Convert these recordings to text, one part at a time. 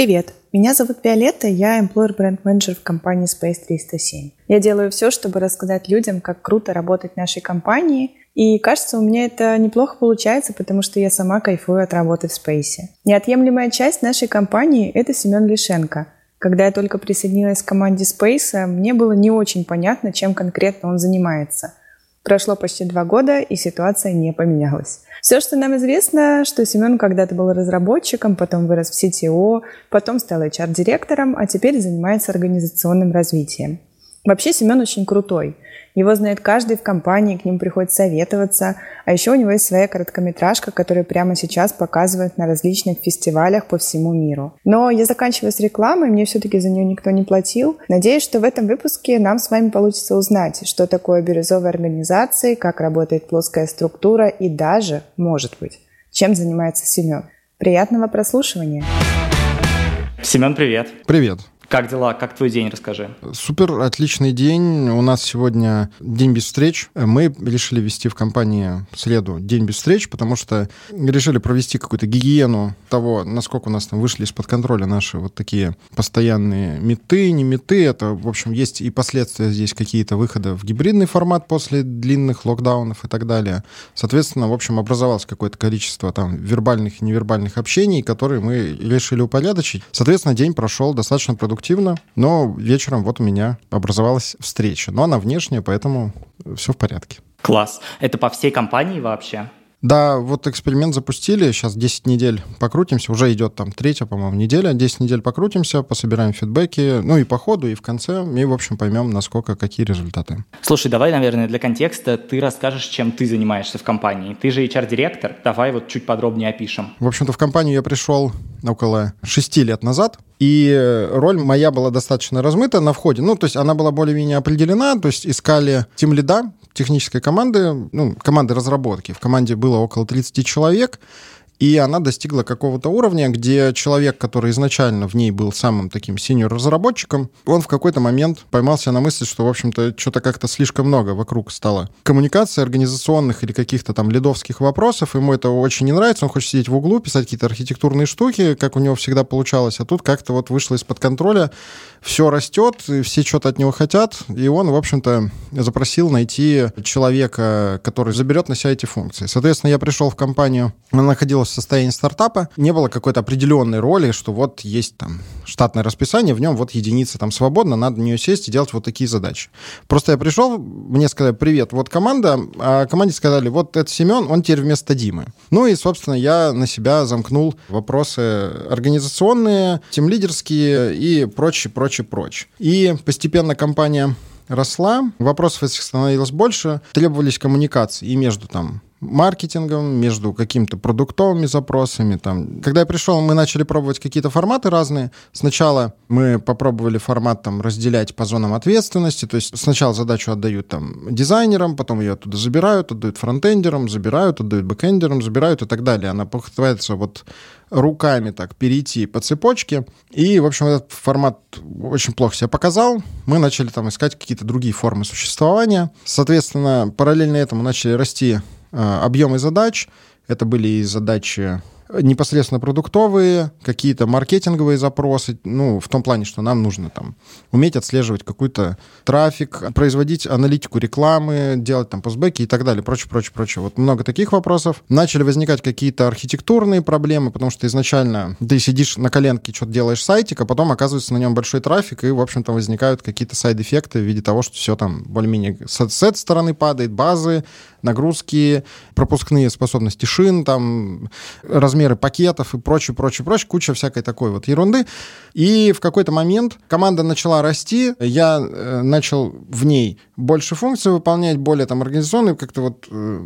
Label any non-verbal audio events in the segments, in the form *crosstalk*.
Привет, меня зовут Виолетта, я employer бренд менеджер в компании Space 307. Я делаю все, чтобы рассказать людям, как круто работать в нашей компании, и кажется, у меня это неплохо получается, потому что я сама кайфую от работы в Space. Неотъемлемая часть нашей компании – это Семен Лишенко. Когда я только присоединилась к команде Space, мне было не очень понятно, чем конкретно он занимается. Прошло почти два года, и ситуация не поменялась. Все, что нам известно, что Семен когда-то был разработчиком, потом вырос в CTO, потом стал HR-директором, а теперь занимается организационным развитием. Вообще Семен очень крутой. Его знает каждый в компании, к ним приходит советоваться. А еще у него есть своя короткометражка, которую прямо сейчас показывают на различных фестивалях по всему миру. Но я заканчиваю с рекламой, мне все-таки за нее никто не платил. Надеюсь, что в этом выпуске нам с вами получится узнать, что такое бирюзовые организации, как работает плоская структура и даже, может быть, чем занимается Семен. Приятного прослушивания! Семен, привет. Привет. Как дела? Как твой день? Расскажи. Супер, отличный день. У нас сегодня день без встреч. Мы решили вести в компании среду день без встреч, потому что решили провести какую-то гигиену того, насколько у нас там вышли из-под контроля наши вот такие постоянные меты, не меты. Это, в общем, есть и последствия здесь какие-то выхода в гибридный формат после длинных локдаунов и так далее. Соответственно, в общем, образовалось какое-то количество там вербальных и невербальных общений, которые мы решили упорядочить. Соответственно, день прошел достаточно продуктивно продуктивно, но вечером вот у меня образовалась встреча. Но она внешняя, поэтому все в порядке. Класс. Это по всей компании вообще? Да, вот эксперимент запустили, сейчас 10 недель покрутимся, уже идет там третья, по-моему, неделя, 10 недель покрутимся, пособираем фидбэки, ну и по ходу, и в конце, и, в общем, поймем, насколько, какие результаты. Слушай, давай, наверное, для контекста ты расскажешь, чем ты занимаешься в компании. Ты же HR-директор, давай вот чуть подробнее опишем. В общем-то, в компанию я пришел около 6 лет назад, и роль моя была достаточно размыта на входе. Ну, то есть она была более-менее определена, то есть искали тем лида технической команды, ну, команды разработки. В команде было около 30 человек, и она достигла какого-то уровня, где человек, который изначально в ней был самым таким синьор-разработчиком, он в какой-то момент поймался на мысли, что, в общем-то, что-то как-то слишком много вокруг стало коммуникации организационных или каких-то там лидовских вопросов. Ему это очень не нравится, он хочет сидеть в углу, писать какие-то архитектурные штуки, как у него всегда получалось, а тут как-то вот вышло из-под контроля, все растет, все что-то от него хотят, и он, в общем-то, запросил найти человека, который заберет на себя эти функции. Соответственно, я пришел в компанию, она находилась в состоянии стартапа, не было какой-то определенной роли, что вот есть там штатное расписание, в нем вот единица там свободно, надо на нее сесть и делать вот такие задачи. Просто я пришел, мне сказали, привет, вот команда, а команде сказали, вот это Семен, он теперь вместо Димы. Ну и, собственно, я на себя замкнул вопросы организационные, тем лидерские и прочее, прочее, прочее. И постепенно компания росла, вопросов этих становилось больше, требовались коммуникации и между там маркетингом, между какими-то продуктовыми запросами. Там. Когда я пришел, мы начали пробовать какие-то форматы разные. Сначала мы попробовали формат там, разделять по зонам ответственности, то есть сначала задачу отдают там, дизайнерам, потом ее оттуда забирают, отдают фронтендерам, забирают, отдают бэкендерам, забирают и так далее. Она пытается вот руками так перейти по цепочке. И, в общем, этот формат очень плохо себя показал. Мы начали там искать какие-то другие формы существования. Соответственно, параллельно этому начали расти объемы задач. Это были и задачи непосредственно продуктовые, какие-то маркетинговые запросы, ну, в том плане, что нам нужно там уметь отслеживать какой-то трафик, производить аналитику рекламы, делать там постбеки и так далее, прочее, прочее, прочее. Вот много таких вопросов. Начали возникать какие-то архитектурные проблемы, потому что изначально ты сидишь на коленке, что-то делаешь сайтик, а потом оказывается на нем большой трафик, и, в общем-то, возникают какие-то сайд-эффекты в виде того, что все там более-менее с, с этой стороны падает, базы, нагрузки, пропускные способности шин, там, размер размеры пакетов и прочее, прочее, прочее, куча всякой такой вот ерунды. И в какой-то момент команда начала расти, я э, начал в ней больше функций выполнять, более там организационные, как-то вот э,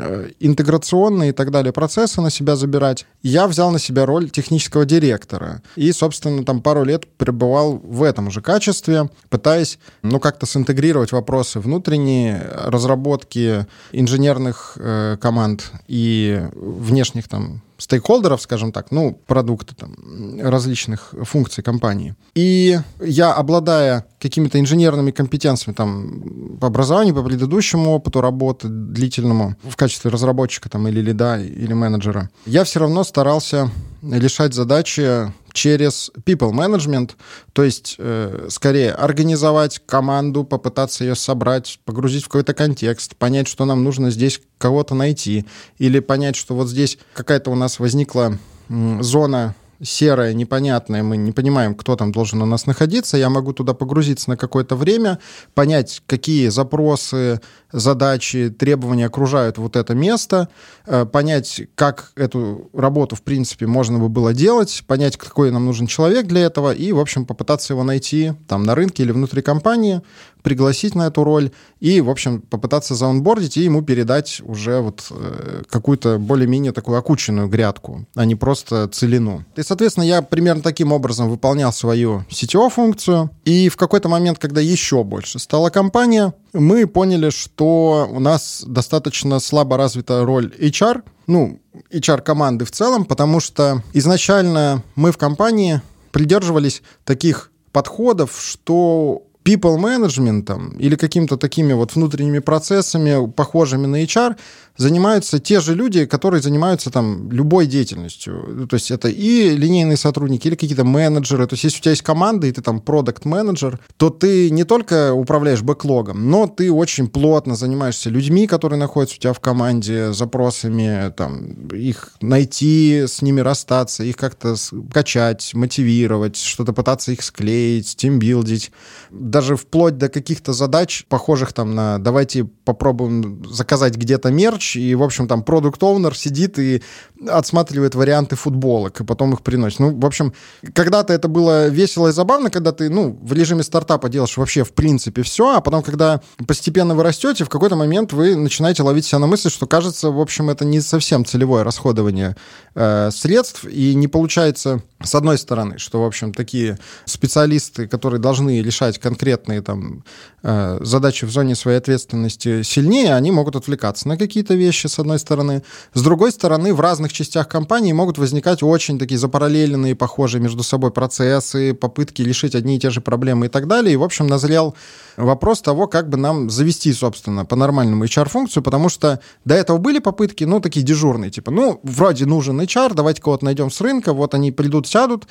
э, интеграционные и так далее процессы на себя забирать. Я взял на себя роль технического директора. И, собственно, там пару лет пребывал в этом же качестве, пытаясь, ну, как-то синтегрировать вопросы внутренние разработки инженерных э, команд и внешних там стейкхолдеров, скажем так, ну, продукты там, различных функций компании. И я, обладая какими-то инженерными компетенциями там, по образованию, по предыдущему опыту работы длительному в качестве разработчика там, или лида, или менеджера, я все равно старался решать задачи через people management, то есть э, скорее организовать команду, попытаться ее собрать, погрузить в какой-то контекст, понять, что нам нужно здесь кого-то найти, или понять, что вот здесь какая-то у нас возникла зона серое, непонятное, мы не понимаем, кто там должен у нас находиться, я могу туда погрузиться на какое-то время, понять, какие запросы, задачи, требования окружают вот это место, э, понять, как эту работу, в принципе, можно бы было делать, понять, какой нам нужен человек для этого, и, в общем, попытаться его найти там на рынке или внутри компании, пригласить на эту роль и, в общем, попытаться заонбордить и ему передать уже вот э, какую-то более-менее такую окученную грядку, а не просто целину. И, соответственно, я примерно таким образом выполнял свою CTO-функцию, и в какой-то момент, когда еще больше стала компания, мы поняли, что у нас достаточно слабо развита роль HR, ну, HR-команды в целом, потому что изначально мы в компании придерживались таких подходов, что people management или какими-то такими вот внутренними процессами, похожими на HR, занимаются те же люди, которые занимаются там любой деятельностью. То есть это и линейные сотрудники, или какие-то менеджеры. То есть если у тебя есть команда, и ты там продукт менеджер то ты не только управляешь бэклогом, но ты очень плотно занимаешься людьми, которые находятся у тебя в команде, запросами, там, их найти, с ними расстаться, их как-то качать, мотивировать, что-то пытаться их склеить, тимбилдить. Даже вплоть до каких-то задач, похожих там на «давайте попробуем заказать где-то мерч», и, в общем, там продукт оунер сидит и отсматривает варианты футболок, и потом их приносит. Ну, в общем, когда-то это было весело и забавно, когда ты, ну, в режиме стартапа делаешь вообще, в принципе, все, а потом, когда постепенно вы растете, в какой-то момент вы начинаете ловить себя на мысли, что, кажется, в общем, это не совсем целевое расходование э, средств, и не получается, с одной стороны, что, в общем, такие специалисты, которые должны решать конкретные там э, задачи в зоне своей ответственности сильнее, они могут отвлекаться на какие-то вещи, с одной стороны. С другой стороны, в разных частях компании могут возникать очень такие запараллеленные, похожие между собой процессы, попытки решить одни и те же проблемы и так далее. И, в общем, назрел вопрос того, как бы нам завести, собственно, по-нормальному HR-функцию, потому что до этого были попытки, ну, такие дежурные, типа, ну, вроде нужен HR, давайте кого-то найдем с рынка, вот они придут, сядут,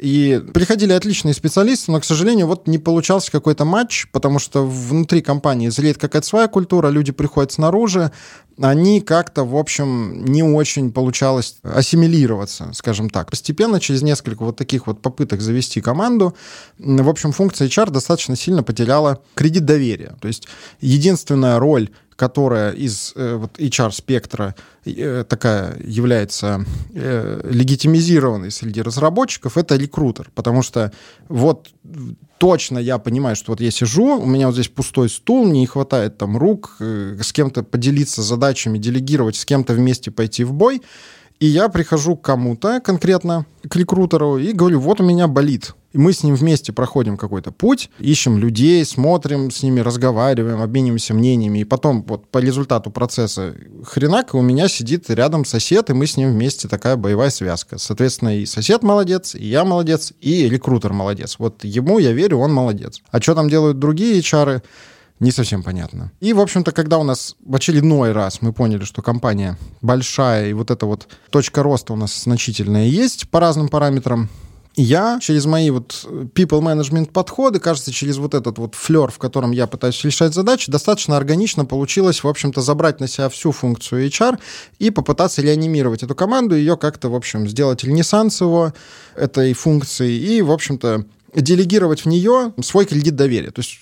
и приходили отличные специалисты, но, к сожалению, вот не получался какой-то матч, потому что внутри компании зреет какая-то своя культура, люди приходят снаружи, они как-то, в общем, не очень получалось ассимилироваться, скажем так. Постепенно, через несколько вот таких вот попыток завести команду, в общем, функция HR достаточно сильно потеряла кредит доверия. То есть единственная роль которая из э, вот HR-спектра э, такая является э, легитимизированной среди разработчиков, это рекрутер. Потому что вот точно я понимаю, что вот я сижу, у меня вот здесь пустой стул, мне не хватает там рук, э, с кем-то поделиться задачами, делегировать, с кем-то вместе пойти в бой. И я прихожу к кому-то конкретно, к рекрутеру, и говорю, вот у меня болит. И мы с ним вместе проходим какой-то путь, ищем людей, смотрим с ними, разговариваем, обмениваемся мнениями. И потом вот по результату процесса хренак у меня сидит рядом сосед, и мы с ним вместе такая боевая связка. Соответственно, и сосед молодец, и я молодец, и рекрутер молодец. Вот ему я верю, он молодец. А что там делают другие HR? не совсем понятно. И, в общем-то, когда у нас в очередной раз мы поняли, что компания большая, и вот эта вот точка роста у нас значительная есть по разным параметрам, я через мои вот people management подходы, кажется, через вот этот вот флер, в котором я пытаюсь решать задачи, достаточно органично получилось, в общем-то, забрать на себя всю функцию HR и попытаться реанимировать эту команду, ее как-то, в общем, сделать ренессанс его этой функции и, в общем-то, делегировать в нее свой кредит доверия. То есть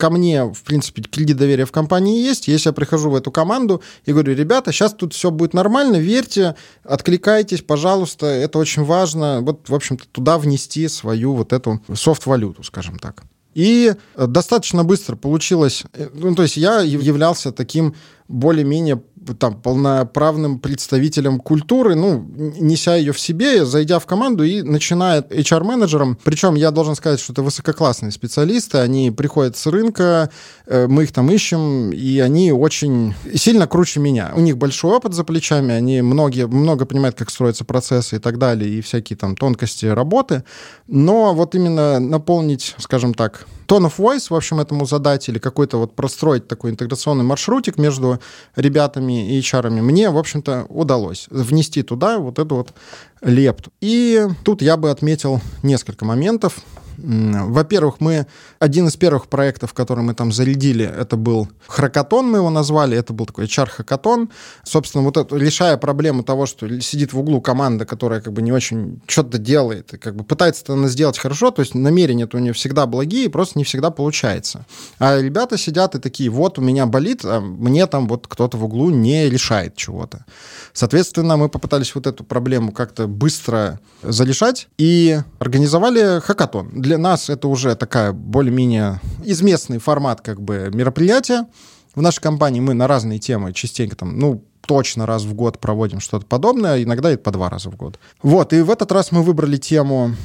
ко мне, в принципе, кредит доверия в компании есть. Если я прихожу в эту команду и говорю, ребята, сейчас тут все будет нормально, верьте, откликайтесь, пожалуйста, это очень важно. Вот, в общем-то, туда внести свою вот эту софт-валюту, скажем так. И достаточно быстро получилось, э, ну, то есть я являлся таким более-менее там полноправным представителем культуры, ну, неся ее в себе, зайдя в команду и начинает HR-менеджером. Причем я должен сказать, что это высококлассные специалисты, они приходят с рынка, э, мы их там ищем, и они очень сильно круче меня. У них большой опыт за плечами, они многие, много понимают, как строятся процессы и так далее, и всякие там тонкости работы. Но вот именно наполнить, скажем так, tone of voice, в общем, этому задать, или какой-то вот простроить такой интеграционный маршрутик между ребятами и HR, мне, в общем-то, удалось внести туда вот эту вот лепту. И тут я бы отметил несколько моментов. Во-первых, мы один из первых проектов, который мы там зарядили, это был хакатон, мы его назвали, это был такой HR-хакатон. Собственно, вот это, решая проблему того, что сидит в углу команда, которая как бы не очень что-то делает, и как бы пытается это сделать хорошо, то есть намерения у нее всегда благие, просто не всегда получается. А ребята сидят и такие, вот у меня болит, а мне там вот кто-то в углу не решает чего-то. Соответственно, мы попытались вот эту проблему как-то быстро зарешать и организовали хакатон. Для нас это уже такая более более-менее изместный формат как бы мероприятия. В нашей компании мы на разные темы частенько там, ну, точно раз в год проводим что-то подобное, иногда и по два раза в год. Вот, и в этот раз мы выбрали тему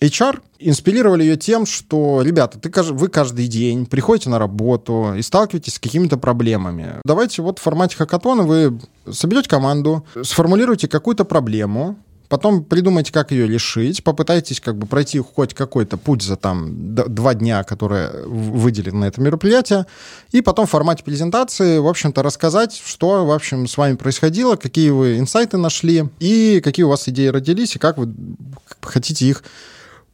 HR, инспирировали ее тем, что, ребята, ты, вы каждый день приходите на работу и сталкиваетесь с какими-то проблемами. Давайте вот в формате хакатона вы соберете команду, сформулируйте какую-то проблему, Потом придумайте, как ее решить, попытайтесь как бы пройти хоть какой-то путь за там два дня, которые выделены на это мероприятие, и потом в формате презентации, в общем-то, рассказать, что, в общем, с вами происходило, какие вы инсайты нашли, и какие у вас идеи родились, и как вы хотите их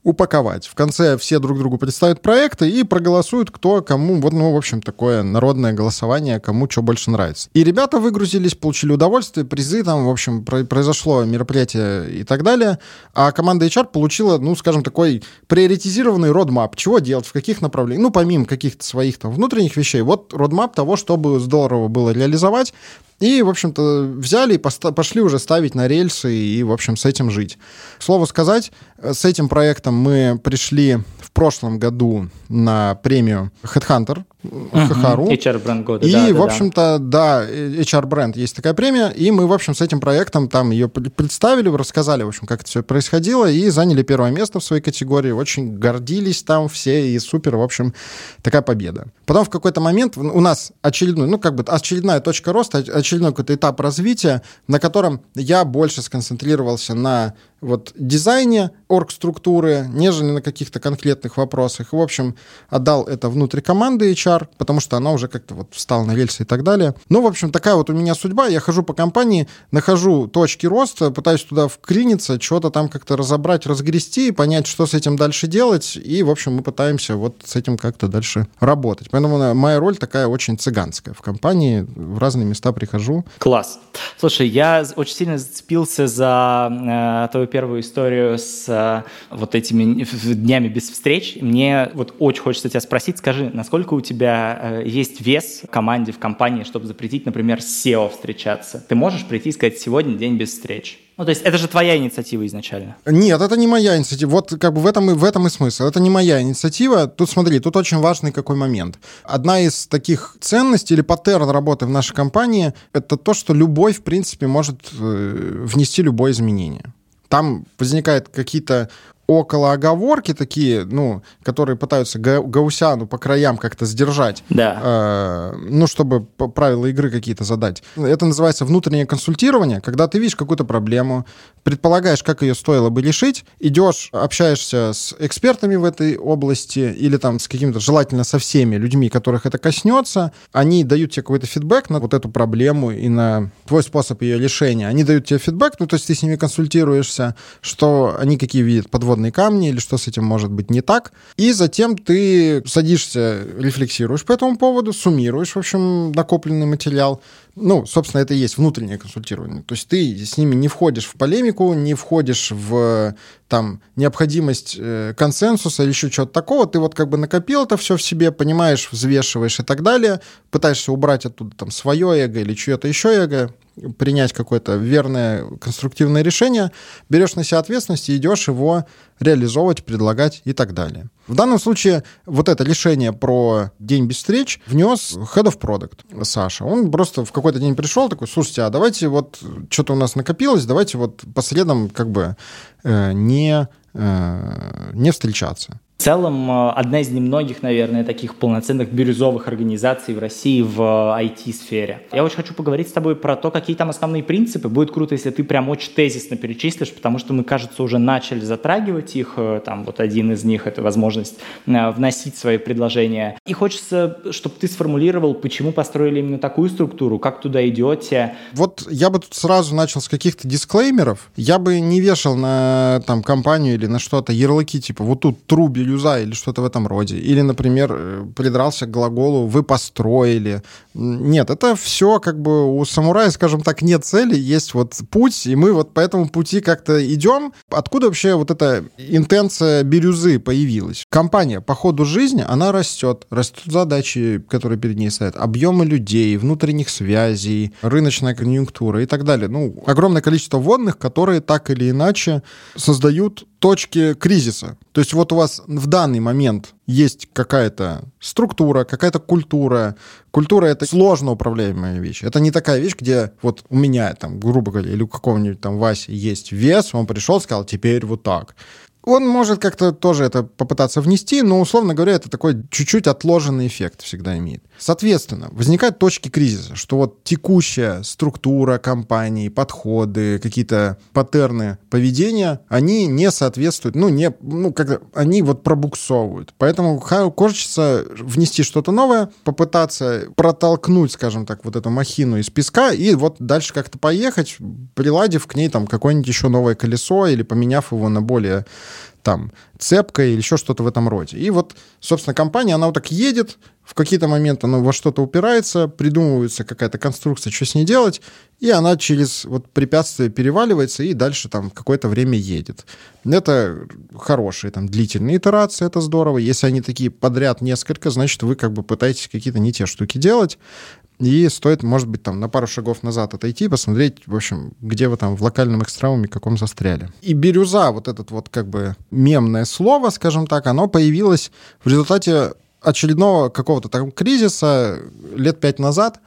упаковать. В конце все друг другу представят проекты и проголосуют, кто кому, вот, ну, в общем, такое народное голосование, кому что больше нравится. И ребята выгрузились, получили удовольствие, призы, там, в общем, произошло мероприятие и так далее, а команда HR получила, ну, скажем, такой приоритизированный родмап, чего делать, в каких направлениях, ну, помимо каких-то своих там внутренних вещей, вот родмап того, чтобы здорово было реализовать, и, в общем-то, взяли и пошли уже ставить на рельсы и, в общем, с этим жить. Слово сказать, с этим проектом мы пришли в прошлом году на премию Headhunter Хахару. HR бренд года. И, да, в общем-то, да. да, HR бренд есть такая премия, и мы, в общем, с этим проектом там ее представили, рассказали, в общем, как это все происходило, и заняли первое место в своей категории, очень гордились там все, и супер, в общем, такая победа. Потом в какой-то момент у нас очередной, ну, как бы очередная точка роста, очередной какой-то этап развития, на котором я больше сконцентрировался на вот дизайне орг-структуры, нежели на каких-то конкретных вопросах. В общем, отдал это внутрь команды HR, потому что она уже как-то вот встала на рельсы и так далее. Ну, в общем, такая вот у меня судьба. Я хожу по компании, нахожу точки роста, пытаюсь туда вклиниться, что-то там как-то разобрать, разгрести, понять, что с этим дальше делать. И, в общем, мы пытаемся вот с этим как-то дальше работать. Поэтому моя роль такая очень цыганская. В компании в разные места прихожу. Класс. Слушай, я очень сильно зацепился за э, твою первую историю с э, вот этими днями без встреч. Мне вот очень хочется тебя спросить, скажи, насколько у тебя э, есть вес в команде, в компании, чтобы запретить, например, SEO встречаться? Ты можешь прийти и сказать, сегодня день без встреч? Ну, то есть это же твоя инициатива изначально. Нет, это не моя инициатива. Вот как бы в этом, и, в этом и смысл. Это не моя инициатива. Тут смотри, тут очень важный какой момент. Одна из таких ценностей или паттерн работы в нашей компании — это то, что любой, в принципе, может э, внести любое изменение там возникают какие-то около оговорки такие, ну, которые пытаются Гаусяну по краям как-то сдержать. Да. Э, ну, чтобы правила игры какие-то задать. Это называется внутреннее консультирование, когда ты видишь какую-то проблему, предполагаешь, как ее стоило бы решить, идешь, общаешься с экспертами в этой области или там с какими-то, желательно со всеми людьми, которых это коснется, они дают тебе какой-то фидбэк на вот эту проблему и на твой способ ее решения. Они дают тебе фидбэк, ну, то есть ты с ними консультируешься, что они какие видят подводные подводные камни или что с этим может быть не так. И затем ты садишься, рефлексируешь по этому поводу, суммируешь, в общем, накопленный материал. Ну, собственно, это и есть внутреннее консультирование. То есть ты с ними не входишь в полемику, не входишь в там необходимость э, консенсуса или еще чего-то такого. Ты вот как бы накопил это все в себе, понимаешь, взвешиваешь и так далее, пытаешься убрать оттуда там свое эго или чье-то еще эго, принять какое-то верное конструктивное решение, берешь на себя ответственность и идешь его реализовывать, предлагать и так далее. В данном случае вот это решение про день без встреч внес Head of Product Саша. Он просто в какой-то день пришел такой, слушайте, а давайте вот что-то у нас накопилось, давайте вот по средам как бы э, не, э, не встречаться. В целом, э, одна из немногих, наверное, таких полноценных бирюзовых организаций в России в IT-сфере. Э, Я очень хочу поговорить с тобой про то, какие там основные принципы. Будет круто, если ты прям очень тезисно перечислишь, потому что мы, кажется, уже начали затрагивать их. Э, там вот один из них — это возможность вносить свои предложения. И хочется, чтобы ты сформулировал, почему построили именно такую структуру, как туда идете. Вот я бы тут сразу начал с каких-то дисклеймеров. Я бы не вешал на там компанию или на что-то ярлыки, типа вот тут труби юза или что-то в этом роде. Или, например, э, придрался к глаголу «вы построили». Нет, это все как бы у самурая, скажем так, нет цели, есть вот путь, и мы вот по этому пути как-то идем. Откуда вообще вот эта интенция бирюзы появилась? Компания по ходу жизни, она растет. Растут задачи, которые перед ней стоят, объемы людей, внутренних связей, рыночная конъюнктура и так далее. Ну, огромное количество водных, которые так или иначе создают точки кризиса. То есть вот у вас в данный момент есть какая-то структура, какая-то культура. Культура — это сложно управляемая вещь. Это не такая вещь, где вот у меня, там, грубо говоря, или у какого-нибудь там Васи есть вес, он пришел, сказал, теперь вот так. Он может как-то тоже это попытаться внести, но, условно говоря, это такой чуть-чуть отложенный эффект всегда имеет. Соответственно, возникают точки кризиса, что вот текущая структура компании, подходы, какие-то паттерны поведения, они не соответствуют, ну, не, ну, как они вот пробуксовывают. Поэтому хочется внести что-то новое, попытаться протолкнуть, скажем так, вот эту махину из песка и вот дальше как-то поехать, приладив к ней там какое-нибудь еще новое колесо или поменяв его на более там цепка или еще что-то в этом роде. И вот, собственно, компания, она вот так едет, в какие-то моменты она во что-то упирается, придумывается какая-то конструкция, что с ней делать, и она через вот препятствие переваливается и дальше там какое-то время едет. Это хорошие там длительные итерации, это здорово. Если они такие подряд несколько, значит, вы как бы пытаетесь какие-то не те штуки делать. И стоит, может быть, там на пару шагов назад отойти, посмотреть, в общем, где вы там в локальном экстремуме каком застряли. И бирюза, вот этот вот как бы мемное слово, скажем так, оно появилось в результате очередного какого-то там кризиса лет пять назад.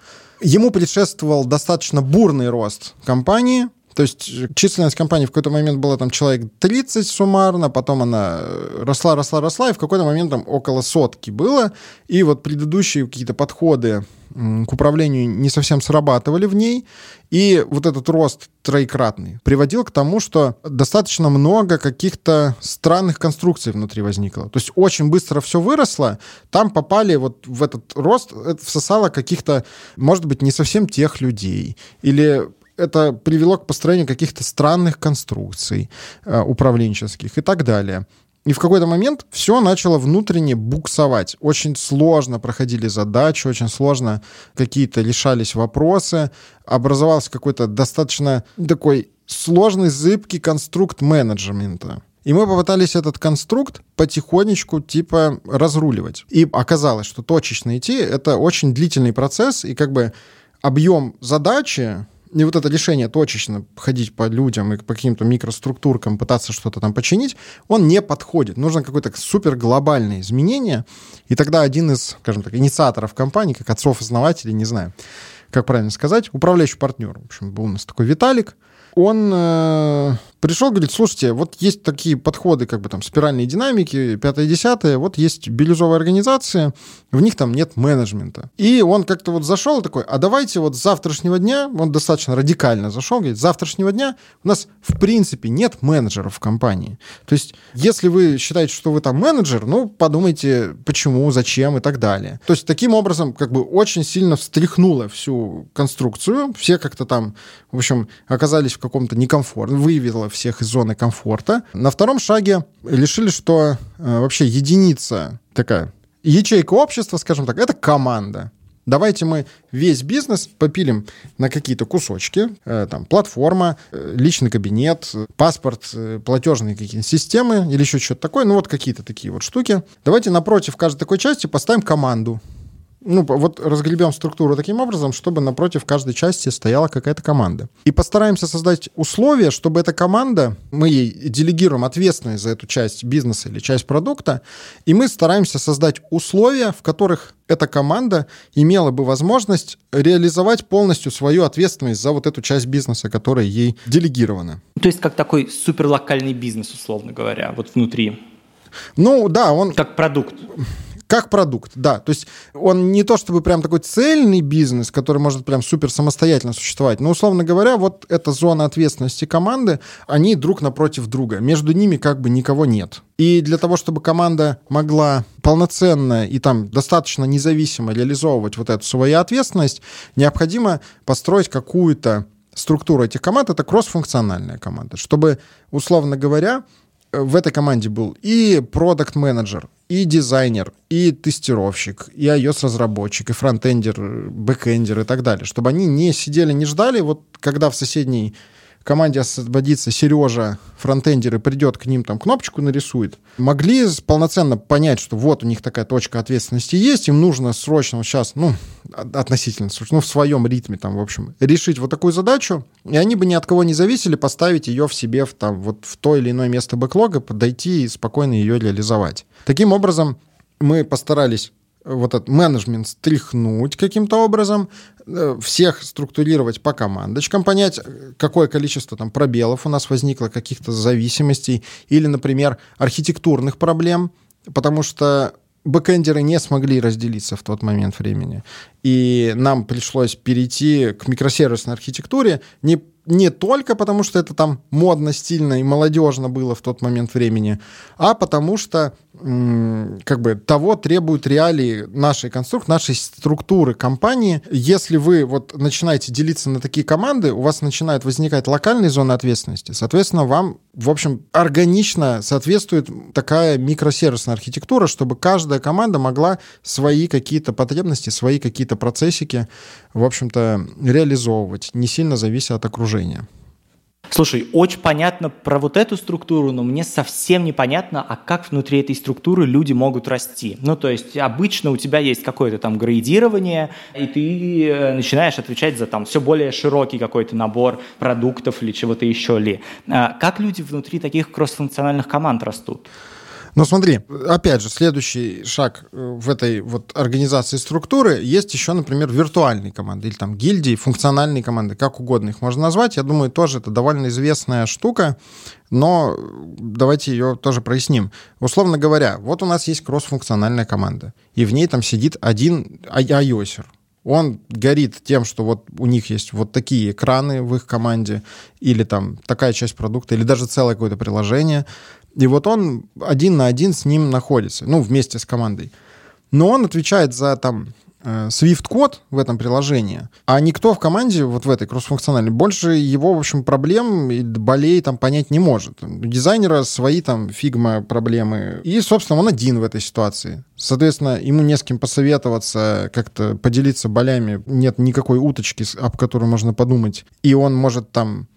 Ему предшествовал достаточно бурный рост компании, то есть численность компании в какой-то момент была там человек 30 суммарно, потом она росла, росла, росла, и в какой-то момент там около сотки было. И вот предыдущие какие-то подходы к управлению не совсем срабатывали в ней. И вот этот рост троекратный приводил к тому, что достаточно много каких-то странных конструкций внутри возникло. То есть очень быстро все выросло, там попали вот в этот рост, это всосало каких-то, может быть, не совсем тех людей. Или это привело к построению каких-то странных конструкций э, управленческих и так далее. И в какой-то момент все начало внутренне буксовать. Очень сложно проходили задачи, очень сложно какие-то решались вопросы. Образовался какой-то достаточно такой сложный, зыбкий конструкт менеджмента. И мы попытались этот конструкт потихонечку типа разруливать. И оказалось, что точечно идти — это очень длительный процесс, и как бы объем задачи и вот это решение точечно ходить по людям и по каким-то микроструктуркам, пытаться что-то там починить, он не подходит. Нужно какое-то супер глобальное изменение. И тогда один из, скажем так, инициаторов компании, как отцов-основателей, не знаю, как правильно сказать, управляющий партнер. В общем, был у нас такой Виталик. Он э, пришел, говорит, слушайте, вот есть такие подходы, как бы там спиральные динамики, пятое, десятое, вот есть бирюзовые организации, в них там нет менеджмента. И он как-то вот зашел такой, а давайте вот с завтрашнего дня, он достаточно радикально зашел, говорит, с завтрашнего дня у нас в принципе нет менеджеров в компании. То есть, если вы считаете, что вы там менеджер, ну, подумайте, почему, зачем и так далее. То есть, таким образом, как бы очень сильно встряхнуло всю конструкцию, все как-то там, в общем, оказались в каком-то некомфорте, выявило всех из зоны комфорта. На втором шаге решили, что э, вообще единица такая, ячейка общества, скажем так, это команда. Давайте мы весь бизнес попилим на какие-то кусочки, э, там, платформа, э, личный кабинет, паспорт, э, платежные какие-то системы или еще что-то такое, ну вот какие-то такие вот штуки. Давайте напротив каждой такой части поставим команду. Ну, вот разгребем структуру таким образом, чтобы напротив каждой части стояла какая-то команда. И постараемся создать условия, чтобы эта команда, мы ей делегируем ответственность за эту часть бизнеса или часть продукта, и мы стараемся создать условия, в которых эта команда имела бы возможность реализовать полностью свою ответственность за вот эту часть бизнеса, которая ей делегирована. То есть как такой суперлокальный бизнес, условно говоря, вот внутри. Ну да, он... Как продукт. Как продукт, да. То есть он не то чтобы прям такой цельный бизнес, который может прям супер самостоятельно существовать, но, условно говоря, вот эта зона ответственности команды, они друг напротив друга. Между ними как бы никого нет. И для того, чтобы команда могла полноценно и там достаточно независимо реализовывать вот эту свою ответственность, необходимо построить какую-то структуру этих команд. Это кроссфункциональная команда, чтобы, условно говоря, в этой команде был и продукт-менеджер, и дизайнер, и тестировщик, и iOS-разработчик, и фронтендер, бэкендер и так далее, чтобы они не сидели, не ждали, вот когда в соседней команде освободится Сережа, фронтендер, и придет к ним, там кнопочку нарисует, могли полноценно понять, что вот у них такая точка ответственности есть, им нужно срочно вот сейчас, ну, относительно ну, в своем ритме, там, в общем, решить вот такую задачу, и они бы ни от кого не зависели, поставить ее в себе в, там, вот в то или иное место бэклога, подойти и спокойно ее реализовать. Таким образом, мы постарались вот этот менеджмент стряхнуть каким-то образом, э, всех структурировать по командочкам, понять, какое количество там пробелов у нас возникло, каких-то зависимостей или, например, архитектурных проблем, потому что бэкэндеры не смогли разделиться в тот момент времени. И нам пришлось перейти к микросервисной архитектуре не не только потому, что это там модно, стильно и молодежно было в тот момент времени, а потому что как бы того требуют реалии нашей конструкции, нашей структуры компании. Если вы вот начинаете делиться на такие команды, у вас начинает возникать локальные зоны ответственности. Соответственно, вам, в общем, органично соответствует такая микросервисная архитектура, чтобы каждая команда могла свои какие-то потребности, свои какие-то процессики, в общем-то, реализовывать, не сильно завися от окружения. Слушай, очень понятно про вот эту структуру, но мне совсем непонятно, а как внутри этой структуры люди могут расти. Ну, то есть обычно у тебя есть какое-то там градирование, и ты э, начинаешь отвечать за там все более широкий какой-то набор продуктов или чего-то еще ли. А как люди внутри таких кроссфункциональных команд растут? Но смотри, опять же, следующий шаг э, в этой вот организации структуры есть еще, например, виртуальные команды или там гильдии, функциональные команды, как угодно их можно назвать. Я думаю, тоже это довольно известная штука, но давайте ее тоже проясним. Условно говоря, вот у нас есть кроссфункциональная команда, и в ней там сидит один iOS. Он горит тем, что вот у них есть вот такие экраны в их команде, или там такая часть продукта, или даже целое какое-то приложение. И вот он один на один с ним находится, ну, вместе с командой. Но он отвечает за там э, Swift-код в этом приложении, а никто в команде, вот в этой кроссфункциональной, больше его, в общем, проблем и болей там понять не может. У дизайнера свои там Figma проблемы. И, собственно, он один в этой ситуации. Соответственно, ему не с кем посоветоваться, как-то поделиться болями. Нет никакой уточки, об которой можно подумать. И он может там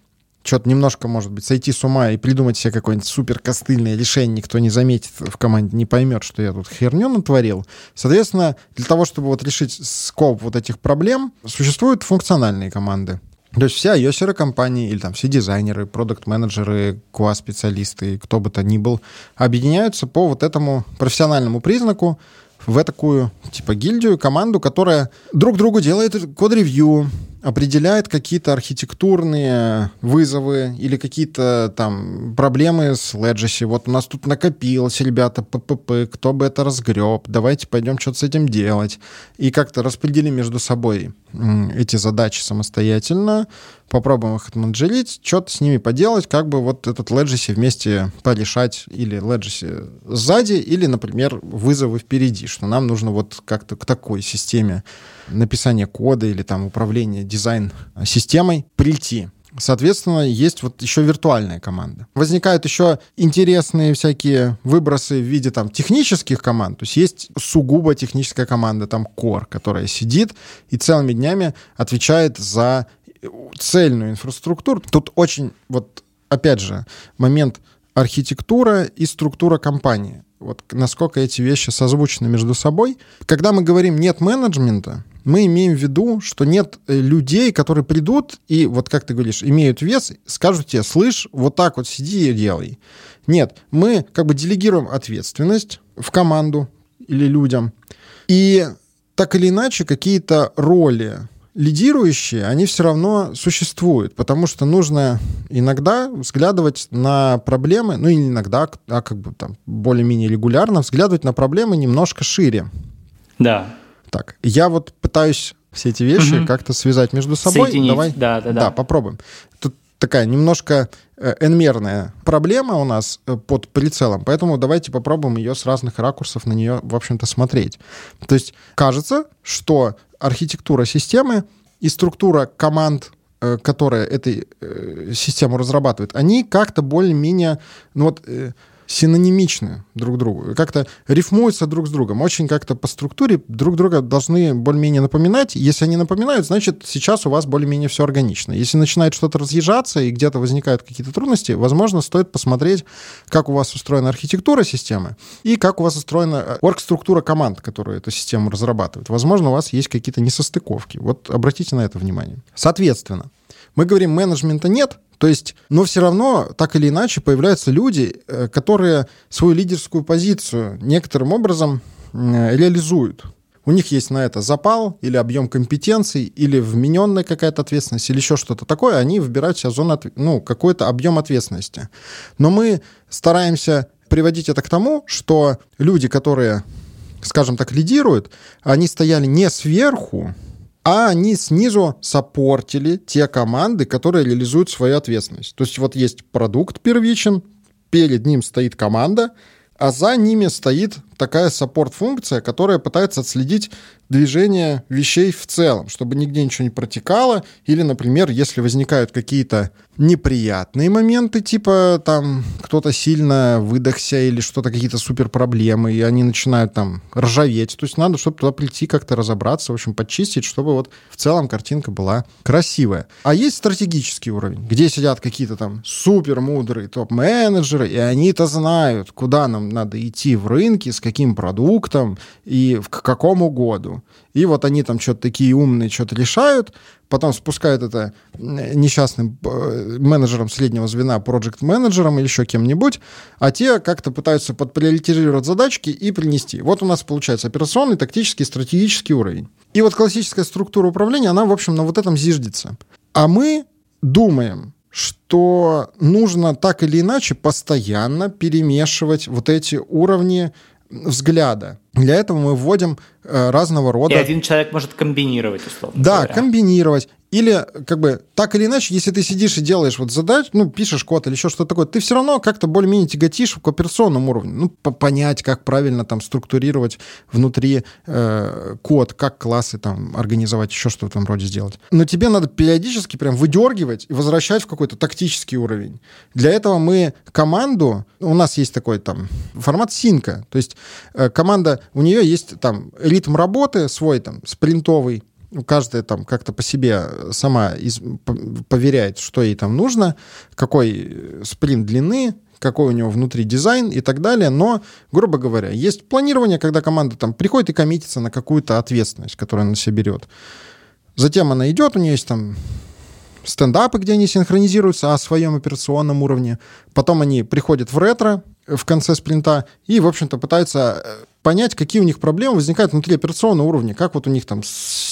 что-то немножко, может быть, сойти с ума и придумать себе какое-нибудь супер костыльное решение, никто не заметит в команде, не поймет, что я тут херню натворил. Соответственно, для того, чтобы вот решить скоп вот этих проблем, существуют функциональные команды. То есть все ios компании или там все дизайнеры, продукт-менеджеры, QA-специалисты, кто бы то ни был, объединяются по вот этому профессиональному признаку в такую типа гильдию, команду, которая друг другу делает код-ревью, определяет какие-то архитектурные вызовы или какие-то там проблемы с Legacy. Вот у нас тут накопилось, ребята, ППП, кто бы это разгреб, давайте пойдем что-то с этим делать. И как-то распределим между собой эти задачи самостоятельно, попробуем их отменеджерить, что-то с ними поделать, как бы вот этот Legacy вместе порешать или Legacy сзади, или, например, вызовы впереди, что нам нужно вот как-то к такой системе написания кода или там управления дизайн-системой прийти. Соответственно, есть вот еще виртуальная команда. Возникают еще интересные всякие выбросы в виде там технических команд. То есть есть сугубо техническая команда, там Core, которая сидит и целыми днями отвечает за цельную инфраструктуру. Тут очень вот опять же момент архитектура и структура компании. вот насколько эти вещи созвучны между собой. Когда мы говорим «нет менеджмента», мы имеем в виду, что нет э, людей, которые придут и, вот как ты говоришь, имеют вес, скажут тебе, слышь, вот так вот сиди и делай. Нет, мы как бы делегируем ответственность в команду или людям, и так или иначе какие-то роли лидирующие, они все равно существуют, потому что нужно иногда взглядывать на проблемы, ну или иногда, а как бы там более-менее регулярно взглядывать на проблемы немножко шире. Да. Так, я вот пытаюсь все эти вещи угу. как-то связать между собой. Соединить. Давай, да, да, да. Да, попробуем. Тут такая немножко э, энмерная проблема у нас э, под прицелом, поэтому давайте попробуем ее с разных ракурсов на нее, в общем-то, смотреть. То есть кажется, что архитектура системы и структура команд э, которые эту систему разрабатывают, они как-то более-менее, ну вот синонимичны друг другу, как-то рифмуются друг с другом, очень как-то по структуре друг друга должны более-менее напоминать. Если они напоминают, значит, сейчас у вас более-менее все органично. Если начинает что-то разъезжаться и где-то возникают какие-то трудности, возможно, стоит посмотреть, как у вас устроена архитектура системы и как у вас устроена орг-структура команд, которые эту систему разрабатывают. Возможно, у вас есть какие-то несостыковки. Вот обратите на это внимание. Соответственно, мы говорим, менеджмента нет, то есть, но все равно, так или иначе, появляются люди, э, которые свою лидерскую позицию некоторым образом реализуют. У них есть на это запал или объем компетенций, или вмененная какая-то ответственность, или еще что-то такое, они выбирают себе зону, ну, какой-то объем ответственности. Но мы стараемся приводить это к тому, что люди, которые, скажем так, лидируют, они стояли не сверху, а они снизу саппортили те команды, которые реализуют свою ответственность. То есть вот есть продукт первичен, перед ним стоит команда, а за ними стоит такая саппорт-функция, которая пытается отследить движение вещей в целом, чтобы нигде ничего не протекало. Или, например, если возникают какие-то неприятные моменты, типа там кто-то сильно выдохся или что-то, какие-то супер проблемы, и они начинают там ржаветь. То есть надо, чтобы туда прийти, как-то разобраться, в общем, подчистить, чтобы вот в целом картинка была красивая. А есть стратегический уровень, где сидят какие-то там супер мудрые топ-менеджеры, и они-то знают, куда нам надо идти в рынке, с каким продуктом и к какому году. И вот они там что-то такие умные, что-то решают, потом спускают это несчастным э, менеджером среднего звена, проект-менеджером или еще кем-нибудь, а те как-то пытаются подприоритизировать задачки и принести. Вот у нас получается операционный, тактический, стратегический уровень. И вот классическая структура управления, она, в общем, на вот этом зиждется. А мы думаем, что нужно так или иначе постоянно перемешивать вот эти уровни взгляда. Для этого мы вводим э, разного рода... И один человек может комбинировать, условно Да, говоря. комбинировать. Или, как бы, так или иначе, если ты сидишь и делаешь вот задачу, ну, пишешь код или еще что-то такое, ты все равно как-то более-менее тяготишь к операционному уровню. Ну, понять, как правильно там структурировать внутри э, код, как классы там организовать, еще что-то в этом сделать. Но тебе надо периодически прям выдергивать и возвращать в какой-то тактический уровень. Для этого мы команду, у нас есть такой там формат синка, то есть э, команда, у нее есть там ритм работы свой там спринтовый, каждая там как-то по себе сама из, поверяет, что ей там нужно, какой спринт длины, какой у него внутри дизайн и так далее. Но, грубо говоря, есть планирование, когда команда там приходит и коммитится на какую-то ответственность, которую она на себя берет. Затем она идет, у нее есть там стендапы, где они синхронизируются о своем операционном уровне. Потом они приходят в ретро в конце спринта и, в общем-то, пытаются э, понять, какие у них проблемы возникают внутри операционного уровня, как вот у них там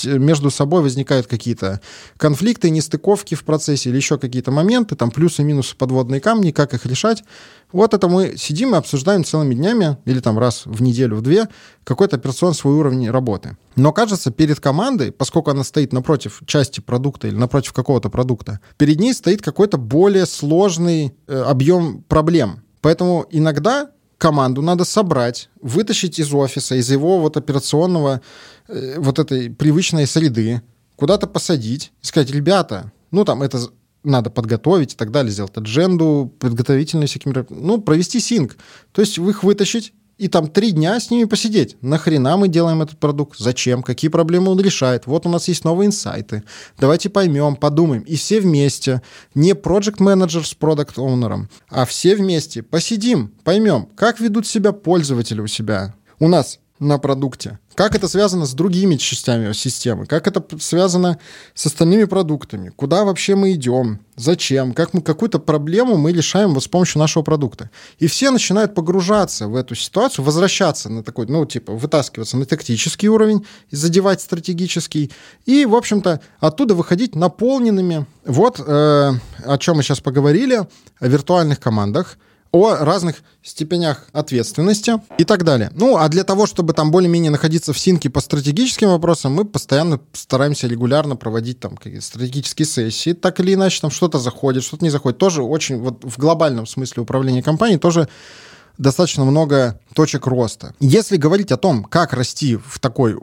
между собой возникают какие-то конфликты, нестыковки в процессе или еще какие-то моменты, там плюсы, минусы, подводные камни, как их решать. Вот это мы сидим и обсуждаем целыми днями или там раз в неделю, в две, какой-то операционный свой уровень работы. Но кажется, перед командой, поскольку она стоит напротив части продукта или напротив какого-то продукта, перед ней стоит какой-то более сложный э, объем проблем. Поэтому иногда команду надо собрать, вытащить из офиса, из его вот операционного, э, вот этой привычной среды, куда-то посадить и сказать, ребята, ну там это надо подготовить и так далее, сделать адженду, подготовительные всякие мероприятия, ну, провести синк. То есть их вытащить, и там три дня с ними посидеть. Нахрена мы делаем этот продукт? Зачем? Какие проблемы он решает? Вот у нас есть новые инсайты. Давайте поймем, подумаем. И все вместе, не project менеджер с продукт оунером а все вместе посидим, поймем, как ведут себя пользователи у себя. У нас на продукте. Как это связано с другими частями системы? Как это связано с остальными продуктами? Куда вообще мы идем? Зачем? Как мы какую-то проблему мы решаем вот с помощью нашего продукта? И все начинают погружаться в эту ситуацию, возвращаться на такой, ну, типа, вытаскиваться на тактический уровень, задевать стратегический, и, в общем-то, оттуда выходить наполненными. Вот э, о чем мы сейчас поговорили, о виртуальных командах, о разных степенях ответственности и так далее. Ну, а для того, чтобы там более-менее находиться в синке по стратегическим вопросам, мы постоянно стараемся регулярно проводить там какие-то стратегические сессии. Так или иначе, там что-то заходит, что-то не заходит. Тоже очень, вот в глобальном смысле управления компанией тоже достаточно много точек роста. Если говорить о том, как расти в такой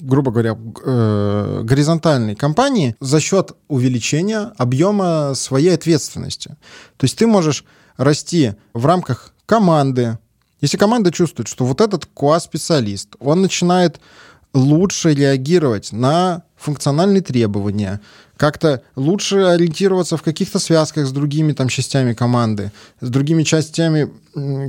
грубо говоря, э, горизонтальной компании за счет увеличения объема своей ответственности. То есть ты можешь расти в рамках команды. Если команда чувствует, что вот этот QA-специалист, он начинает лучше реагировать на функциональные требования, как-то лучше ориентироваться в каких-то связках с другими там частями команды, с другими частями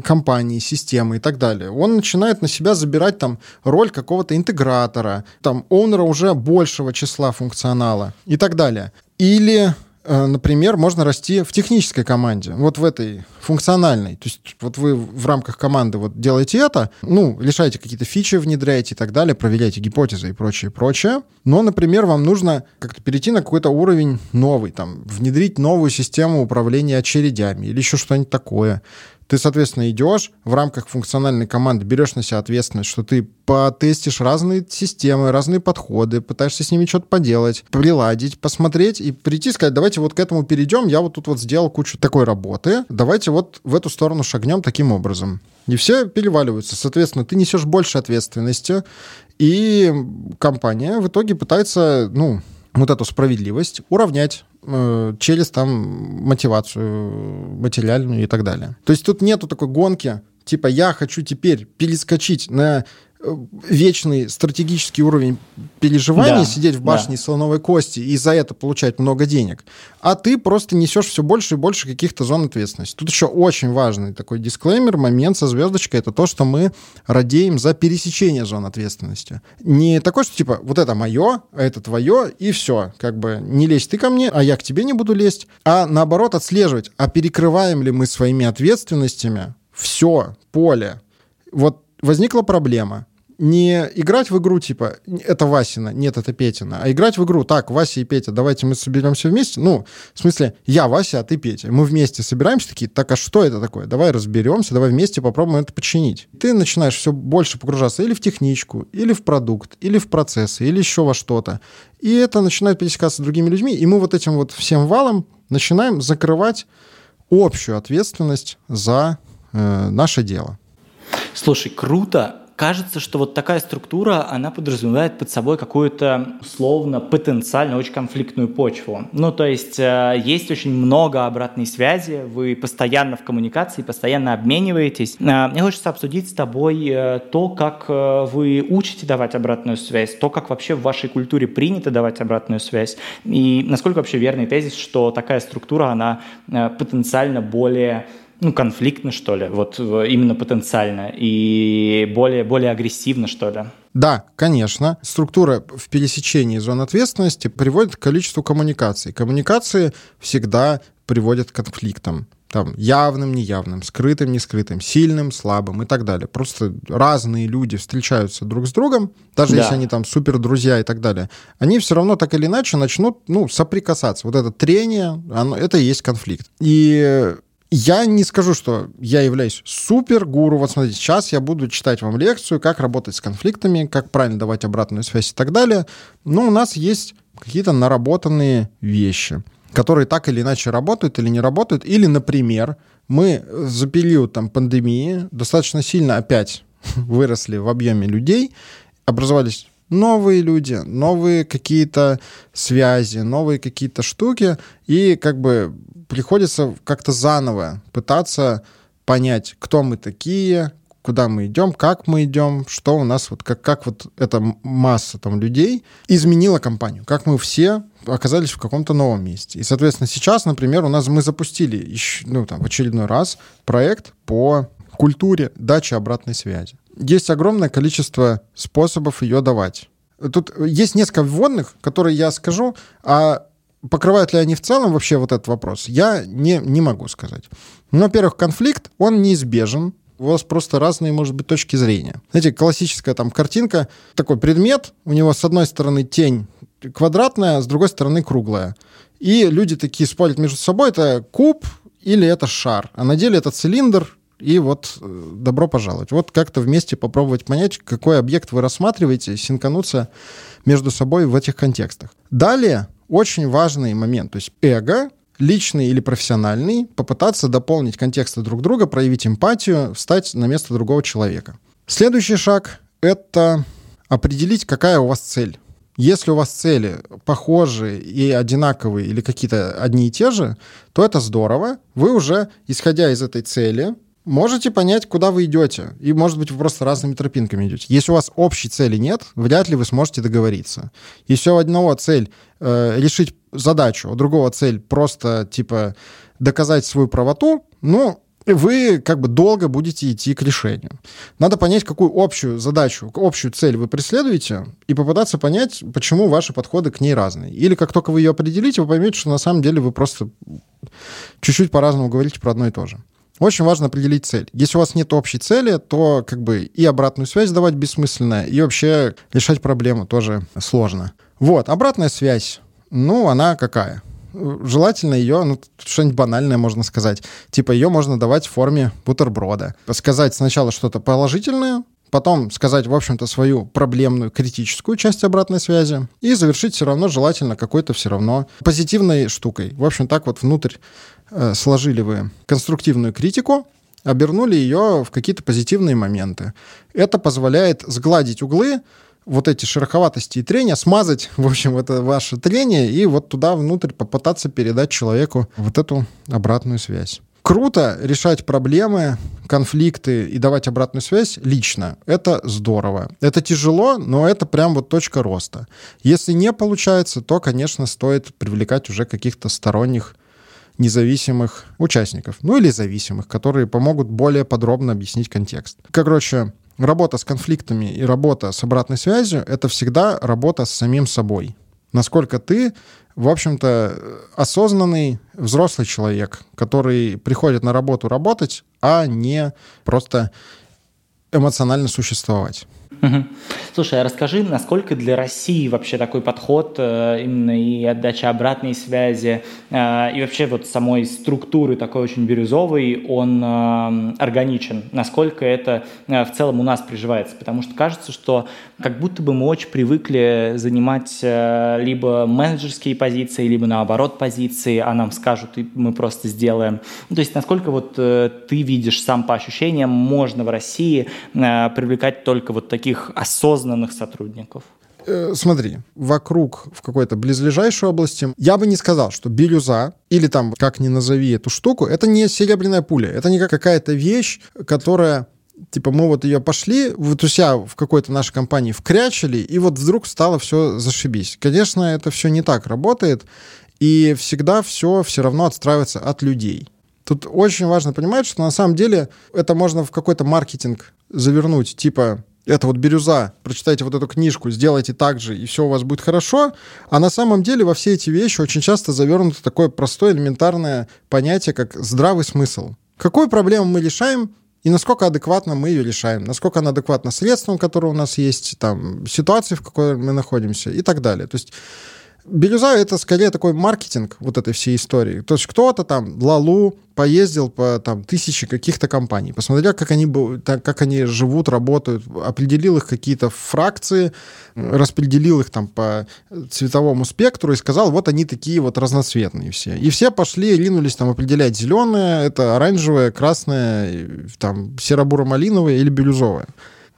компании, системы и так далее. Он начинает на себя забирать там роль какого-то интегратора, там оунера уже большего числа функционала и так далее. Или например, можно расти в технической команде, вот в этой функциональной. То есть вот вы в рамках команды вот делаете это, ну, решаете какие-то фичи, внедряете и так далее, проверяете гипотезы и прочее, прочее. Но, например, вам нужно как-то перейти на какой-то уровень новый, там, внедрить новую систему управления очередями или еще что-нибудь такое. Ты, соответственно, идешь в рамках функциональной команды, берешь на себя ответственность, что ты потестишь разные системы, разные подходы, пытаешься с ними что-то поделать, приладить, посмотреть и прийти и сказать, давайте вот к этому перейдем, я вот тут вот сделал кучу такой работы, давайте вот в эту сторону шагнем таким образом. И все переваливаются. Соответственно, ты несешь больше ответственности, и компания в итоге пытается, ну, вот эту справедливость уравнять через там мотивацию материальную и так далее. То есть тут нету такой гонки, типа я хочу теперь перескочить на вечный стратегический уровень переживаний, да, сидеть в башне да. слоновой кости и за это получать много денег, а ты просто несешь все больше и больше каких-то зон ответственности. Тут еще очень важный такой дисклеймер, момент со звездочкой, это то, что мы радеем за пересечение зон ответственности. Не такой, что типа вот это мое, а это твое, и все, как бы не лезь ты ко мне, а я к тебе не буду лезть, а наоборот отслеживать, а перекрываем ли мы своими ответственностями все поле. Вот возникла проблема. Не играть в игру, типа, это Васина, нет, это Петина, а играть в игру, так, Вася и Петя, давайте мы соберемся вместе. Ну, в смысле, я Вася, а ты Петя. Мы вместе собираемся такие, так, а что это такое? Давай разберемся, давай вместе попробуем это починить. Ты начинаешь все больше погружаться или в техничку, или в продукт, или в процессы, или еще во что-то. И это начинает пересекаться с другими людьми, и мы вот этим вот всем валом начинаем закрывать общую ответственность за э, наше дело. Слушай, круто. Кажется, что вот такая структура, она подразумевает под собой какую-то, условно, потенциально очень конфликтную почву. Ну, то есть э, есть очень много обратной связи, вы постоянно в коммуникации, постоянно обмениваетесь. Э, мне хочется обсудить с тобой э, то, как вы учите давать обратную связь, то, как вообще в вашей культуре принято давать обратную связь, и насколько вообще верный тезис, что такая структура, она потенциально более ну, конфликтно, что ли, вот именно потенциально, и более, более агрессивно, что ли. Да, конечно. Структура в пересечении зон ответственности приводит к количеству коммуникаций. Коммуникации всегда приводят к конфликтам. Там, явным, неявным, скрытым, не скрытым, сильным, слабым и так далее. Просто разные люди встречаются друг с другом, даже да. если они там супер друзья и так далее, они все равно так или иначе начнут, ну, соприкасаться. Вот это трение, оно, это и есть конфликт. И я не скажу, что я являюсь супер гуру. Вот смотрите, сейчас я буду читать вам лекцию, как работать с конфликтами, как правильно давать обратную связь и так далее. Но у нас есть какие-то наработанные вещи, которые так или иначе работают или не работают. Или, например, мы за период там, пандемии достаточно сильно опять *laughs* выросли в объеме людей, образовались новые люди, новые какие-то связи, новые какие-то штуки, и как бы приходится как-то заново пытаться понять, кто мы такие, куда мы идем, как мы идем, что у нас, вот как, как вот эта масса там людей изменила компанию, как мы все оказались в каком-то новом месте. И, соответственно, сейчас, например, у нас мы запустили еще, ну, там, в очередной раз проект по культуре дачи обратной связи. Есть огромное количество способов ее давать. Тут есть несколько вводных, которые я скажу, а покрывают ли они в целом вообще вот этот вопрос, я не, не могу сказать. Ну, во-первых, конфликт, он неизбежен, у вас просто разные, может быть, точки зрения. Знаете, классическая там картинка, такой предмет, у него с одной стороны тень квадратная, с другой стороны круглая. И люди такие спорят между собой, это куб или это шар. А на деле это цилиндр, и вот э, добро пожаловать. Вот как-то вместе попробовать понять, какой объект вы рассматриваете, синкануться между собой в этих контекстах. Далее очень важный момент, то есть эго, личный или профессиональный, попытаться дополнить контексты друг друга, проявить эмпатию, встать на место другого человека. Следующий шаг — это определить, какая у вас цель. Если у вас цели похожие и одинаковые или какие-то одни и те же, то это здорово. Вы уже, исходя из этой цели, можете понять, куда вы идете. И, может быть, вы просто разными тропинками идете. Если у вас общей цели нет, вряд ли вы сможете договориться. Если у одного цель э, решить задачу, у другого цель просто, типа, доказать свою правоту, ну, вы как бы долго будете идти к решению. Надо понять, какую общую задачу, общую цель вы преследуете, и попытаться понять, почему ваши подходы к ней разные. Или как только вы ее определите, вы поймете, что на самом деле вы просто чуть-чуть по-разному говорите про одно и то же. Очень важно определить цель. Если у вас нет общей цели, то как бы и обратную связь давать бессмысленно, и вообще решать проблему тоже сложно. Вот, обратная связь, ну, она какая? желательно ее, ну, что-нибудь банальное можно сказать. Типа ее можно давать в форме бутерброда. Сказать сначала что-то положительное, потом сказать, в общем-то, свою проблемную, критическую часть обратной связи и завершить все равно желательно какой-то все равно позитивной штукой. В общем, так вот внутрь Э, сложили вы конструктивную критику, обернули ее в какие-то позитивные моменты. Это позволяет сгладить углы, вот эти шероховатости и трения, смазать, в общем, это ваше трение, и вот туда внутрь попытаться передать человеку вот эту обратную связь. Круто решать проблемы, конфликты и давать обратную связь лично. Это здорово. Это тяжело, но это прям вот точка роста. Если не получается, то, конечно, стоит привлекать уже каких-то сторонних независимых участников, ну или зависимых, которые помогут более подробно объяснить контекст. Короче, работа с конфликтами и работа с обратной связью — это всегда работа с самим собой. Насколько ты, в общем-то, осознанный взрослый человек, который приходит на работу работать, а не просто эмоционально существовать. Слушай, а расскажи, насколько для России вообще такой подход э, именно и отдача обратной связи, э, и вообще вот самой структуры такой очень бирюзовой, он э, органичен? Насколько это в целом у нас приживается? Потому что кажется, что как будто бы мы очень привыкли занимать либо менеджерские позиции, либо наоборот позиции, а нам скажут, и мы просто сделаем. Ну, то есть насколько вот ты видишь сам по ощущениям, можно в России привлекать только вот такие таких осознанных сотрудников? Э, смотри, вокруг в какой-то близлежащей области, я бы не сказал, что бирюза или там, как ни назови эту штуку, это не серебряная пуля, это не какая-то вещь, которая типа мы вот ее пошли, вот у себя в какой-то нашей компании вкрячили, и вот вдруг стало все зашибись. Конечно, это все не так работает, и всегда все все равно отстраивается от людей. Тут очень важно понимать, что на самом деле это можно в какой-то маркетинг завернуть, типа это вот бирюза, прочитайте вот эту книжку, сделайте так же, и все у вас будет хорошо. А на самом деле во все эти вещи очень часто завернуто такое простое элементарное понятие, как здравый смысл. Какую проблему мы решаем, и насколько адекватно мы ее решаем, насколько она адекватна средствам, которые у нас есть, там, ситуации, в какой мы находимся и так далее. То есть Бирюза — это скорее такой маркетинг вот этой всей истории. То есть кто-то там, Лалу, поездил по там тысячи каких-то компаний, посмотрел, как они, как они живут, работают, определил их какие-то фракции, распределил их там по цветовому спектру и сказал, вот они такие вот разноцветные все. И все пошли, ринулись там определять зеленое, это оранжевое, красное, там серо-буро-малиновое или бирюзовое.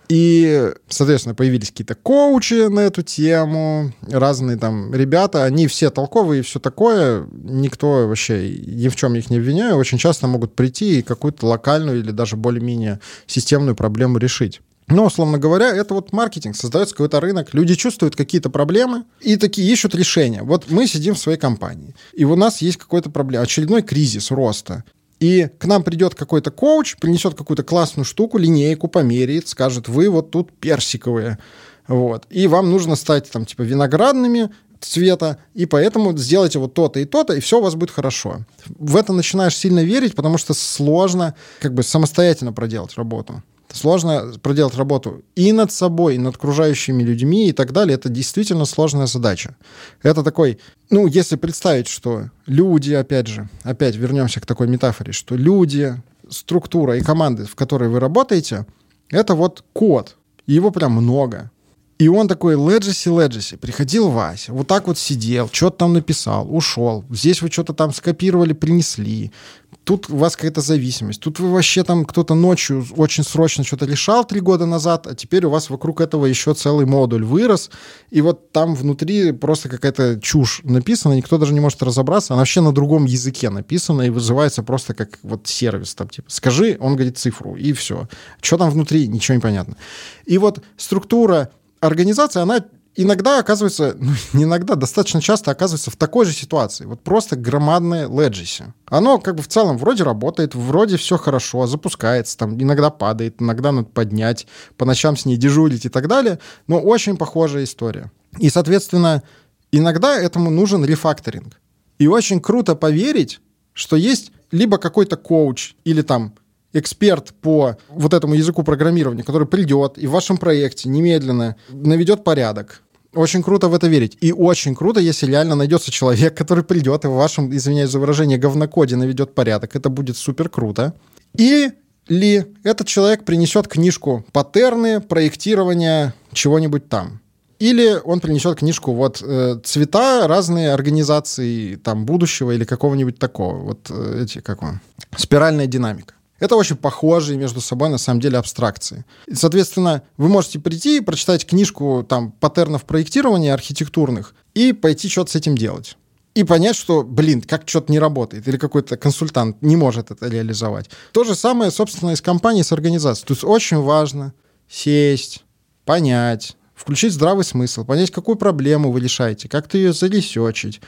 И, соответственно, появились какие-то коучи на эту тему, разные там ребята, они все толковые и все такое, никто вообще ни в чем их не обвиняю, очень часто могут прийти и какую-то локальную или даже более-менее системную проблему решить. Но, условно говоря, это вот маркетинг, создается какой-то рынок, люди чувствуют какие-то проблемы и такие ищут решения. Вот мы сидим в своей компании, и у нас есть какой-то проблема, очередной кризис роста. И к нам придет какой-то коуч, принесет какую-то классную штуку, линейку померяет, скажет, вы вот тут персиковые. Вот. И вам нужно стать там типа виноградными цвета, и поэтому сделайте вот то-то и то-то, и все у вас будет хорошо. В это начинаешь сильно верить, потому что сложно как бы самостоятельно проделать работу. Сложно проделать работу и над собой, и над окружающими людьми и так далее. Это действительно сложная задача. Это такой, ну, если представить, что люди, опять же, опять вернемся к такой метафоре, что люди, структура и команды, в которой вы работаете, это вот код. его прям много. И он такой, Legacy, Legacy, приходил Вася, вот так вот сидел, что-то там написал, ушел. Здесь вы что-то там скопировали, принесли тут у вас какая-то зависимость, тут вы вообще там кто-то ночью очень срочно что-то решал три года назад, а теперь у вас вокруг этого еще целый модуль вырос, и вот там внутри просто какая-то чушь написана, никто даже не может разобраться, она вообще на другом языке написана и вызывается просто как вот сервис там, типа, скажи, он говорит цифру, и все. Что там внутри, ничего не понятно. И вот структура организации, она иногда оказывается, *laughs* ну, не иногда, достаточно часто оказывается в такой же ситуации. Вот просто громадное леджиси. Оно как бы в целом вроде работает, вроде все хорошо, запускается, там иногда падает, иногда надо поднять, по ночам с ней дежурить и так далее, но очень похожая история. И, соответственно, иногда этому нужен рефакторинг. И очень круто поверить, что есть либо какой-то коуч или там эксперт по вот этому языку программирования, который придет и в вашем проекте немедленно наведет порядок, очень круто в это верить. И очень круто, если реально найдется человек, который придет и в вашем, извиняюсь за выражение, говнокоде наведет порядок. Это будет супер круто. И ли этот человек принесет книжку паттерны проектирования чего-нибудь там. Или он принесет книжку вот э, цвета разные организации там будущего или какого-нибудь такого. Вот э, эти, как он, спиральная динамика. Это очень похожие между собой, на самом деле, абстракции. И, соответственно, вы можете прийти и прочитать книжку там, паттернов проектирования архитектурных и пойти что-то с этим делать. И понять, что, блин, как что-то не работает, или какой-то консультант не может это реализовать. То же самое, собственно, и с компанией, с организацией. То есть очень важно сесть, понять, включить здравый смысл, понять, какую проблему вы решаете, как-то ее заресечить,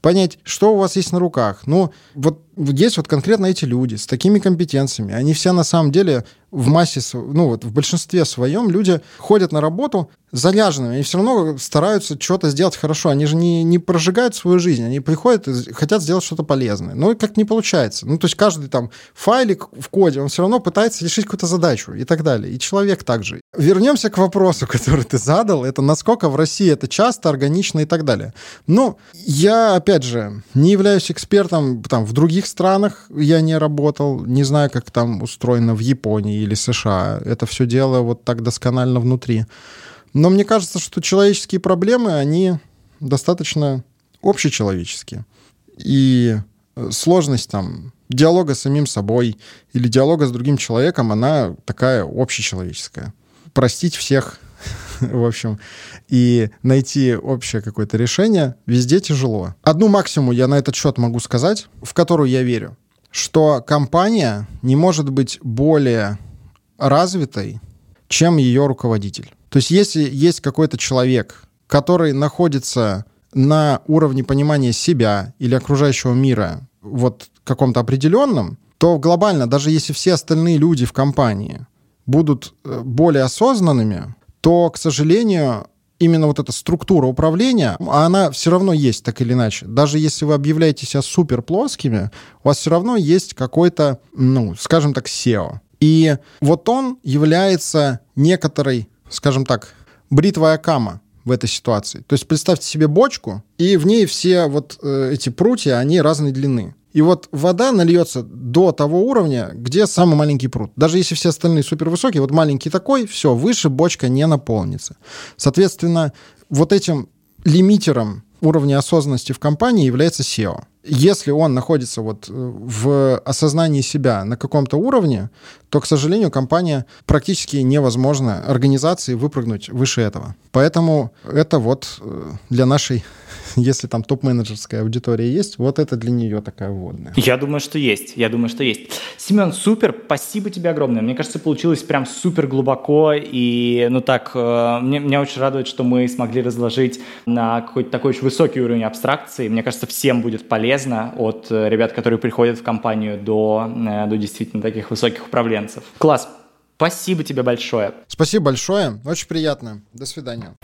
понять, что у вас есть на руках. Ну, вот есть вот конкретно эти люди с такими компетенциями. Они все на самом деле в массе, ну вот в большинстве своем люди ходят на работу заряженными, и все равно стараются что-то сделать хорошо. Они же не, не прожигают свою жизнь, они приходят и хотят сделать что-то полезное. Но как не получается. Ну, то есть каждый там файлик в коде, он все равно пытается решить какую-то задачу и так далее. И человек также. Вернемся к вопросу, *laughs* который ты задал. Это насколько в России это часто, органично и так далее. Ну, я, опять же, не являюсь экспертом там в других странах, я не работал, не знаю, как там устроено в Японии или США. Это все дело вот так досконально внутри. Но мне кажется, что человеческие проблемы, они достаточно общечеловеческие. И э, сложность там диалога с самим собой или диалога с другим человеком, она такая общечеловеческая. Простить всех, *laughs* в общем, и найти общее какое-то решение везде тяжело. Одну максимум я на этот счет могу сказать, в которую я верю, что компания не может быть более развитой, чем ее руководитель. То есть если есть какой-то человек, который находится на уровне понимания себя или окружающего мира вот каком-то определенном, то глобально, даже если все остальные люди в компании будут э, более осознанными, то, к сожалению, именно вот эта структура управления, она все равно есть так или иначе. Даже если вы объявляете себя супер плоскими, у вас все равно есть какой-то, ну, скажем так, SEO. И вот он является некоторой, скажем так, бритвой Акама в этой ситуации. То есть представьте себе бочку, и в ней все вот э, эти прутья, они разной длины. И вот вода нальется до того уровня, где самый маленький пруд. Даже если все остальные супер высокие, вот маленький такой, все, выше бочка не наполнится. Соответственно, вот этим лимитером уровня осознанности в компании является SEO. Если он находится вот э, в осознании себя на каком-то уровне, то, к сожалению, компания практически невозможно организации выпрыгнуть выше этого. Поэтому это вот э, для нашей *laughs* если там топ-менеджерская аудитория есть, вот это для нее такая вводная. Я думаю, что есть. Я думаю, что есть. Семен, супер, спасибо тебе огромное. Мне кажется, получилось прям супер глубоко. И, ну так, э, мне, меня очень радует, что мы смогли разложить на какой-то такой очень высокий уровень абстракции. Мне кажется, всем будет полезно от э, ребят, которые приходят в компанию, до, э, до действительно таких высоких управленцев. Класс. Спасибо тебе большое. Спасибо большое. Очень приятно. До свидания.